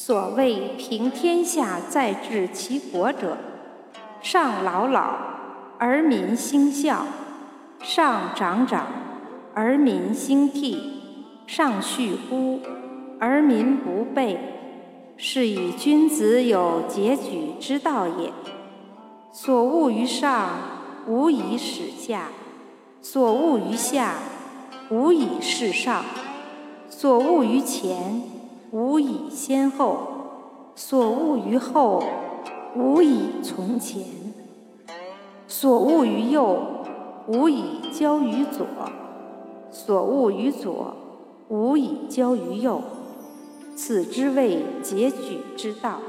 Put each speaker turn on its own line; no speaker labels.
所谓平天下在治其国者，上老老而民兴孝，上长长而民兴替，上恤孤而民不备，是以君子有节举之道也。所恶于上，无以始下；所恶于下，无以事上；所恶于前，无以先后；所恶于后，无以从前；所恶于右，无以交于左；所恶于左，无以交于右。此之谓结举之道。